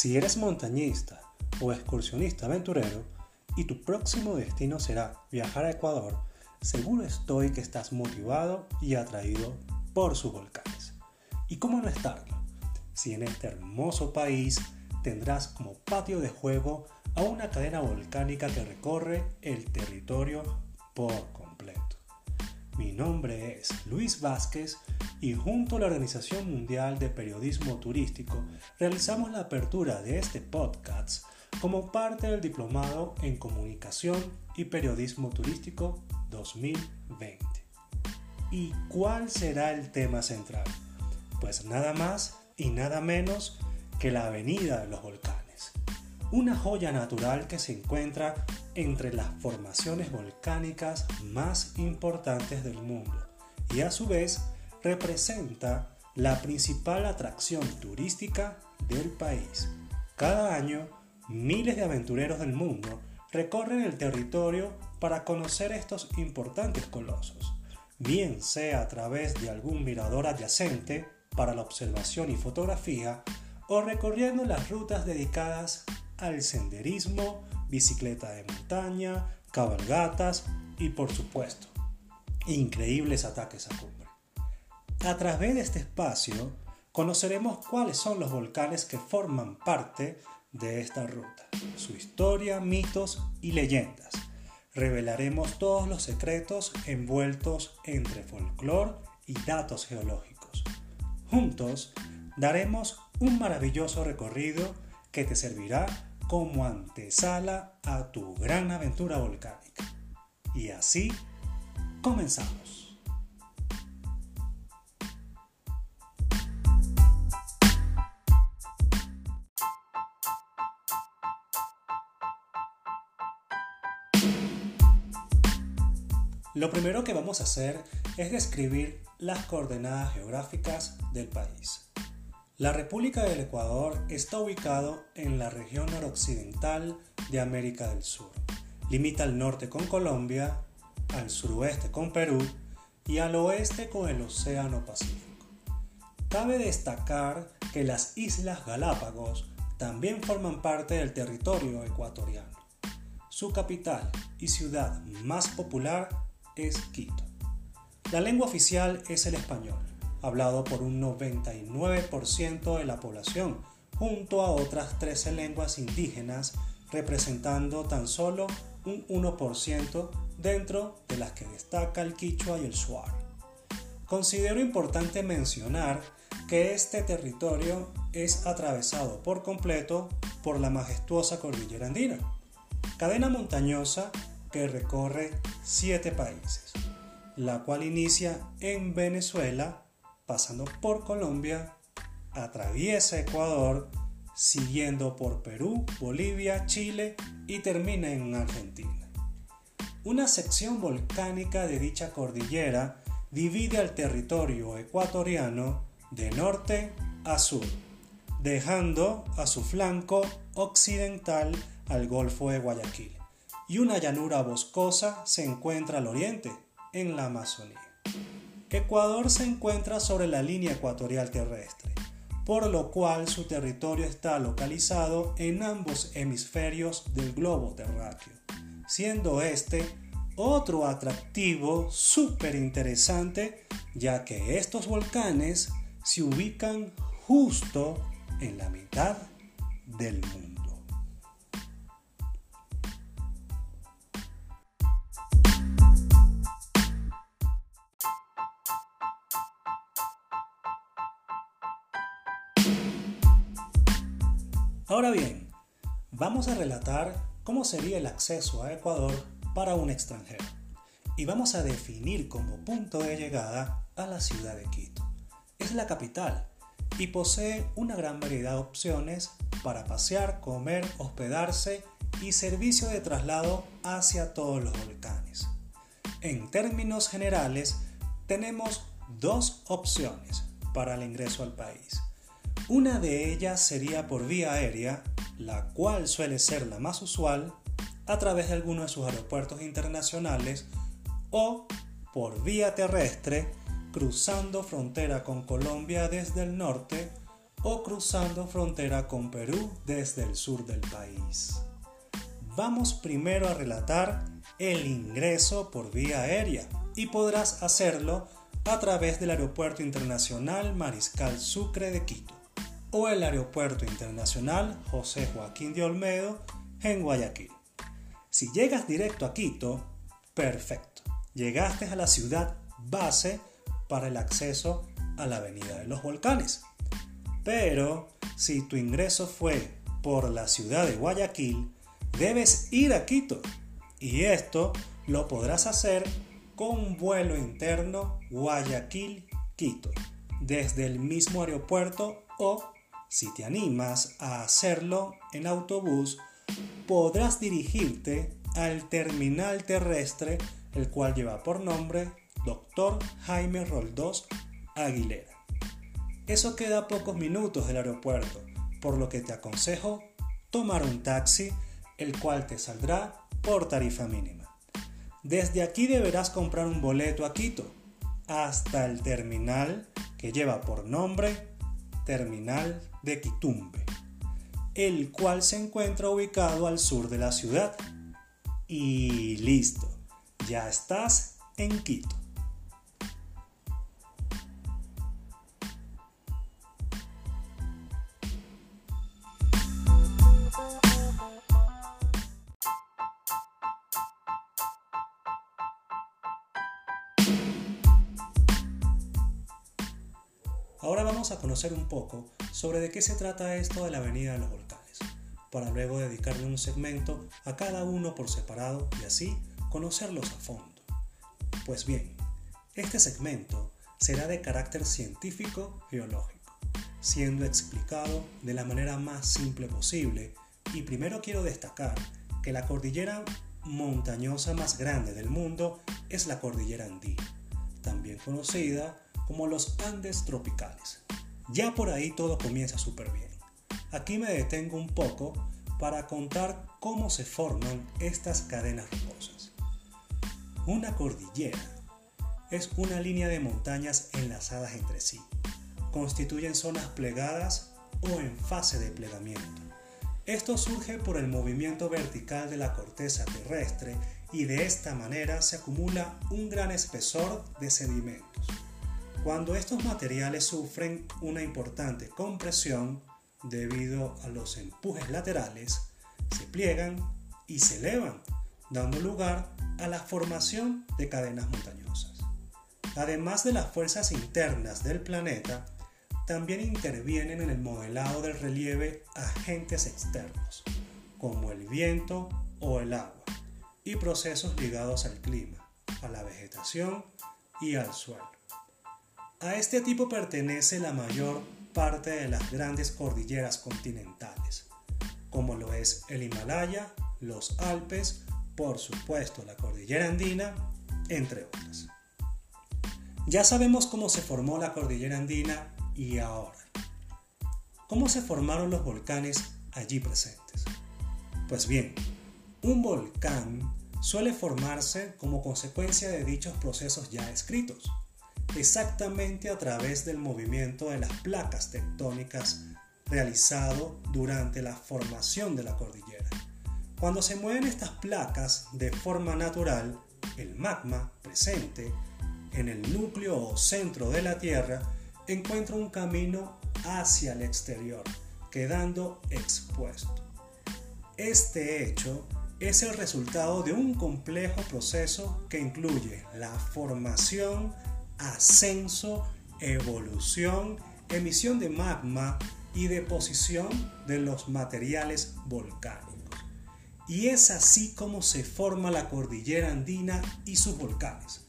Si eres montañista o excursionista aventurero y tu próximo destino será viajar a Ecuador, seguro estoy que estás motivado y atraído por sus volcanes. ¿Y cómo no estarlo? Si en este hermoso país tendrás como patio de juego a una cadena volcánica que recorre el territorio por completo. Mi nombre es Luis Vázquez y junto a la Organización Mundial de Periodismo Turístico realizamos la apertura de este podcast como parte del Diplomado en Comunicación y Periodismo Turístico 2020. ¿Y cuál será el tema central? Pues nada más y nada menos que la Avenida de los Volcanes, una joya natural que se encuentra entre las formaciones volcánicas más importantes del mundo y a su vez representa la principal atracción turística del país. Cada año, miles de aventureros del mundo recorren el territorio para conocer estos importantes colosos, bien sea a través de algún mirador adyacente para la observación y fotografía o recorriendo las rutas dedicadas al senderismo, bicicleta de montaña, cabalgatas y por supuesto, increíbles ataques a cumbre. A través de este espacio conoceremos cuáles son los volcanes que forman parte de esta ruta, su historia, mitos y leyendas. Revelaremos todos los secretos envueltos entre folclore y datos geológicos. Juntos daremos un maravilloso recorrido que te servirá como antesala a tu gran aventura volcánica. Y así comenzamos. Lo primero que vamos a hacer es describir las coordenadas geográficas del país. La República del Ecuador está ubicado en la región noroccidental de América del Sur. Limita al norte con Colombia, al suroeste con Perú y al oeste con el Océano Pacífico. Cabe destacar que las Islas Galápagos también forman parte del territorio ecuatoriano. Su capital y ciudad más popular es Quito. La lengua oficial es el español, hablado por un 99% de la población, junto a otras 13 lenguas indígenas, representando tan solo un 1% dentro de las que destaca el quichua y el shuar. Considero importante mencionar que este territorio es atravesado por completo por la majestuosa cordillera andina, cadena montañosa que recorre siete países, la cual inicia en Venezuela, pasando por Colombia, atraviesa Ecuador, siguiendo por Perú, Bolivia, Chile y termina en Argentina. Una sección volcánica de dicha cordillera divide al territorio ecuatoriano de norte a sur, dejando a su flanco occidental al Golfo de Guayaquil y una llanura boscosa se encuentra al oriente, en la Amazonía. Ecuador se encuentra sobre la línea ecuatorial terrestre, por lo cual su territorio está localizado en ambos hemisferios del globo terráqueo, siendo este otro atractivo súper interesante, ya que estos volcanes se ubican justo en la mitad del mundo. Ahora bien, vamos a relatar cómo sería el acceso a Ecuador para un extranjero y vamos a definir como punto de llegada a la ciudad de Quito. Es la capital y posee una gran variedad de opciones para pasear, comer, hospedarse y servicio de traslado hacia todos los volcanes. En términos generales, tenemos dos opciones para el ingreso al país. Una de ellas sería por vía aérea, la cual suele ser la más usual, a través de alguno de sus aeropuertos internacionales, o por vía terrestre, cruzando frontera con Colombia desde el norte, o cruzando frontera con Perú desde el sur del país. Vamos primero a relatar el ingreso por vía aérea y podrás hacerlo a través del Aeropuerto Internacional Mariscal Sucre de Quito o el Aeropuerto Internacional José Joaquín de Olmedo en Guayaquil. Si llegas directo a Quito, perfecto. Llegaste a la ciudad base para el acceso a la Avenida de los Volcanes. Pero si tu ingreso fue por la ciudad de Guayaquil, debes ir a Quito. Y esto lo podrás hacer con un vuelo interno Guayaquil-Quito, desde el mismo aeropuerto o, si te animas a hacerlo en autobús, podrás dirigirte al terminal terrestre, el cual lleva por nombre Dr. Jaime Roldós Aguilera. Eso queda a pocos minutos del aeropuerto, por lo que te aconsejo tomar un taxi, el cual te saldrá por tarifa mínima. Desde aquí deberás comprar un boleto a Quito, hasta el terminal que lleva por nombre Terminal de Quitumbe, el cual se encuentra ubicado al sur de la ciudad. Y listo, ya estás en Quito. Ahora vamos a conocer un poco sobre de qué se trata esto de la Avenida de los Volcanes, para luego dedicarle un segmento a cada uno por separado y así conocerlos a fondo. Pues bien, este segmento será de carácter científico-geológico, siendo explicado de la manera más simple posible y primero quiero destacar que la cordillera montañosa más grande del mundo es la cordillera andina, también conocida como los Andes tropicales. Ya por ahí todo comienza súper bien. Aquí me detengo un poco para contar cómo se forman estas cadenas rocosas. Una cordillera es una línea de montañas enlazadas entre sí. Constituyen zonas plegadas o en fase de plegamiento. Esto surge por el movimiento vertical de la corteza terrestre y de esta manera se acumula un gran espesor de sedimentos. Cuando estos materiales sufren una importante compresión debido a los empujes laterales, se pliegan y se elevan, dando lugar a la formación de cadenas montañosas. Además de las fuerzas internas del planeta, también intervienen en el modelado del relieve agentes externos, como el viento o el agua, y procesos ligados al clima, a la vegetación y al suelo. A este tipo pertenece la mayor parte de las grandes cordilleras continentales, como lo es el Himalaya, los Alpes, por supuesto la cordillera andina, entre otras. Ya sabemos cómo se formó la cordillera andina y ahora, ¿cómo se formaron los volcanes allí presentes? Pues bien, un volcán suele formarse como consecuencia de dichos procesos ya escritos exactamente a través del movimiento de las placas tectónicas realizado durante la formación de la cordillera. Cuando se mueven estas placas de forma natural, el magma presente en el núcleo o centro de la Tierra encuentra un camino hacia el exterior, quedando expuesto. Este hecho es el resultado de un complejo proceso que incluye la formación ascenso, evolución, emisión de magma y deposición de los materiales volcánicos. Y es así como se forma la cordillera andina y sus volcanes.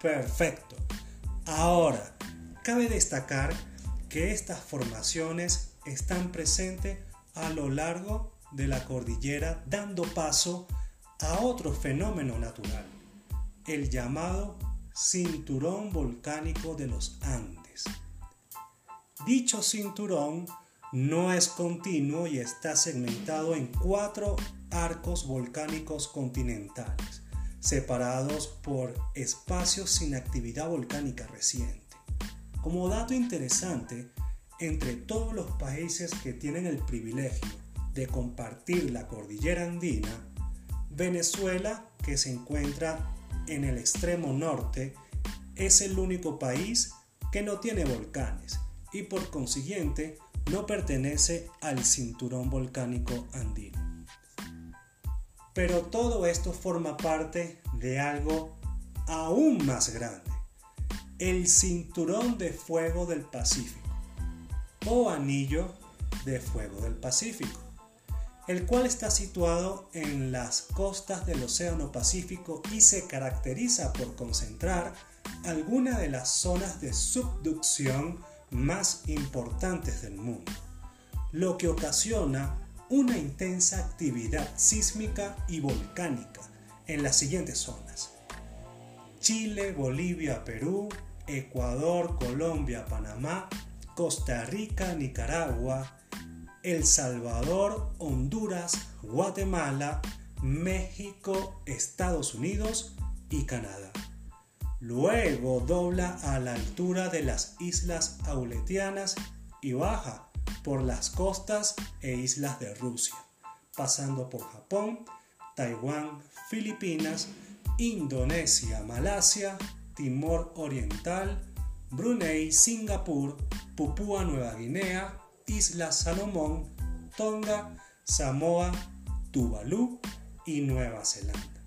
Perfecto. Ahora, cabe destacar que estas formaciones están presentes a lo largo de la cordillera dando paso a otro fenómeno natural, el llamado Cinturón Volcánico de los Andes. Dicho cinturón no es continuo y está segmentado en cuatro arcos volcánicos continentales, separados por espacios sin actividad volcánica reciente. Como dato interesante, entre todos los países que tienen el privilegio de compartir la cordillera andina, Venezuela, que se encuentra en el extremo norte, es el único país que no tiene volcanes y por consiguiente no pertenece al cinturón volcánico andino. Pero todo esto forma parte de algo aún más grande, el cinturón de fuego del Pacífico o anillo de fuego del Pacífico, el cual está situado en las costas del Océano Pacífico y se caracteriza por concentrar algunas de las zonas de subducción más importantes del mundo, lo que ocasiona una intensa actividad sísmica y volcánica en las siguientes zonas. Chile, Bolivia, Perú, Ecuador, Colombia, Panamá, Costa Rica, Nicaragua, El Salvador, Honduras, Guatemala, México, Estados Unidos y Canadá. Luego dobla a la altura de las islas Auletianas y baja por las costas e islas de Rusia, pasando por Japón, Taiwán, Filipinas, Indonesia, Malasia, Timor Oriental, Brunei, Singapur, Papúa Nueva Guinea, Islas Salomón, Tonga, Samoa, Tuvalu y Nueva Zelanda.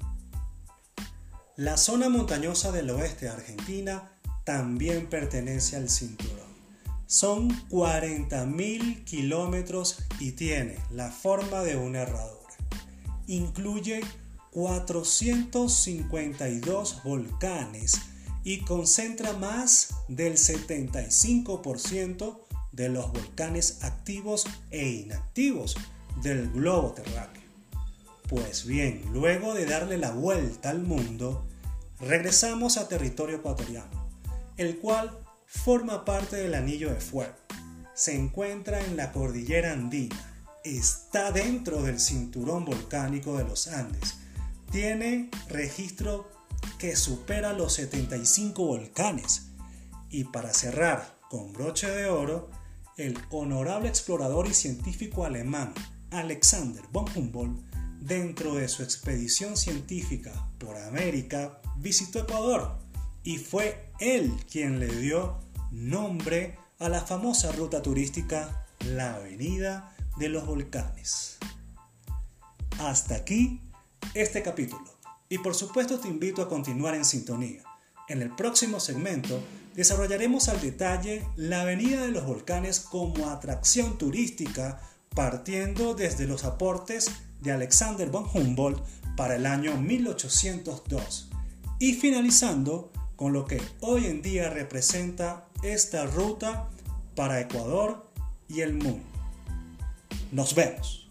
La zona montañosa del oeste de Argentina también pertenece al cinturón. Son 40.000 kilómetros y tiene la forma de una herradura. Incluye 452 volcanes y concentra más del 75% de los volcanes activos e inactivos del globo terráqueo. Pues bien, luego de darle la vuelta al mundo, regresamos a territorio ecuatoriano, el cual forma parte del Anillo de Fuego. Se encuentra en la cordillera andina, está dentro del cinturón volcánico de los Andes, tiene registro que supera los 75 volcanes. Y para cerrar con broche de oro, el honorable explorador y científico alemán Alexander von Humboldt dentro de su expedición científica por América, visitó Ecuador y fue él quien le dio nombre a la famosa ruta turística La Avenida de los Volcanes. Hasta aquí este capítulo y por supuesto te invito a continuar en sintonía. En el próximo segmento desarrollaremos al detalle la Avenida de los Volcanes como atracción turística partiendo desde los aportes de Alexander von Humboldt para el año 1802 y finalizando con lo que hoy en día representa esta ruta para Ecuador y el mundo. Nos vemos.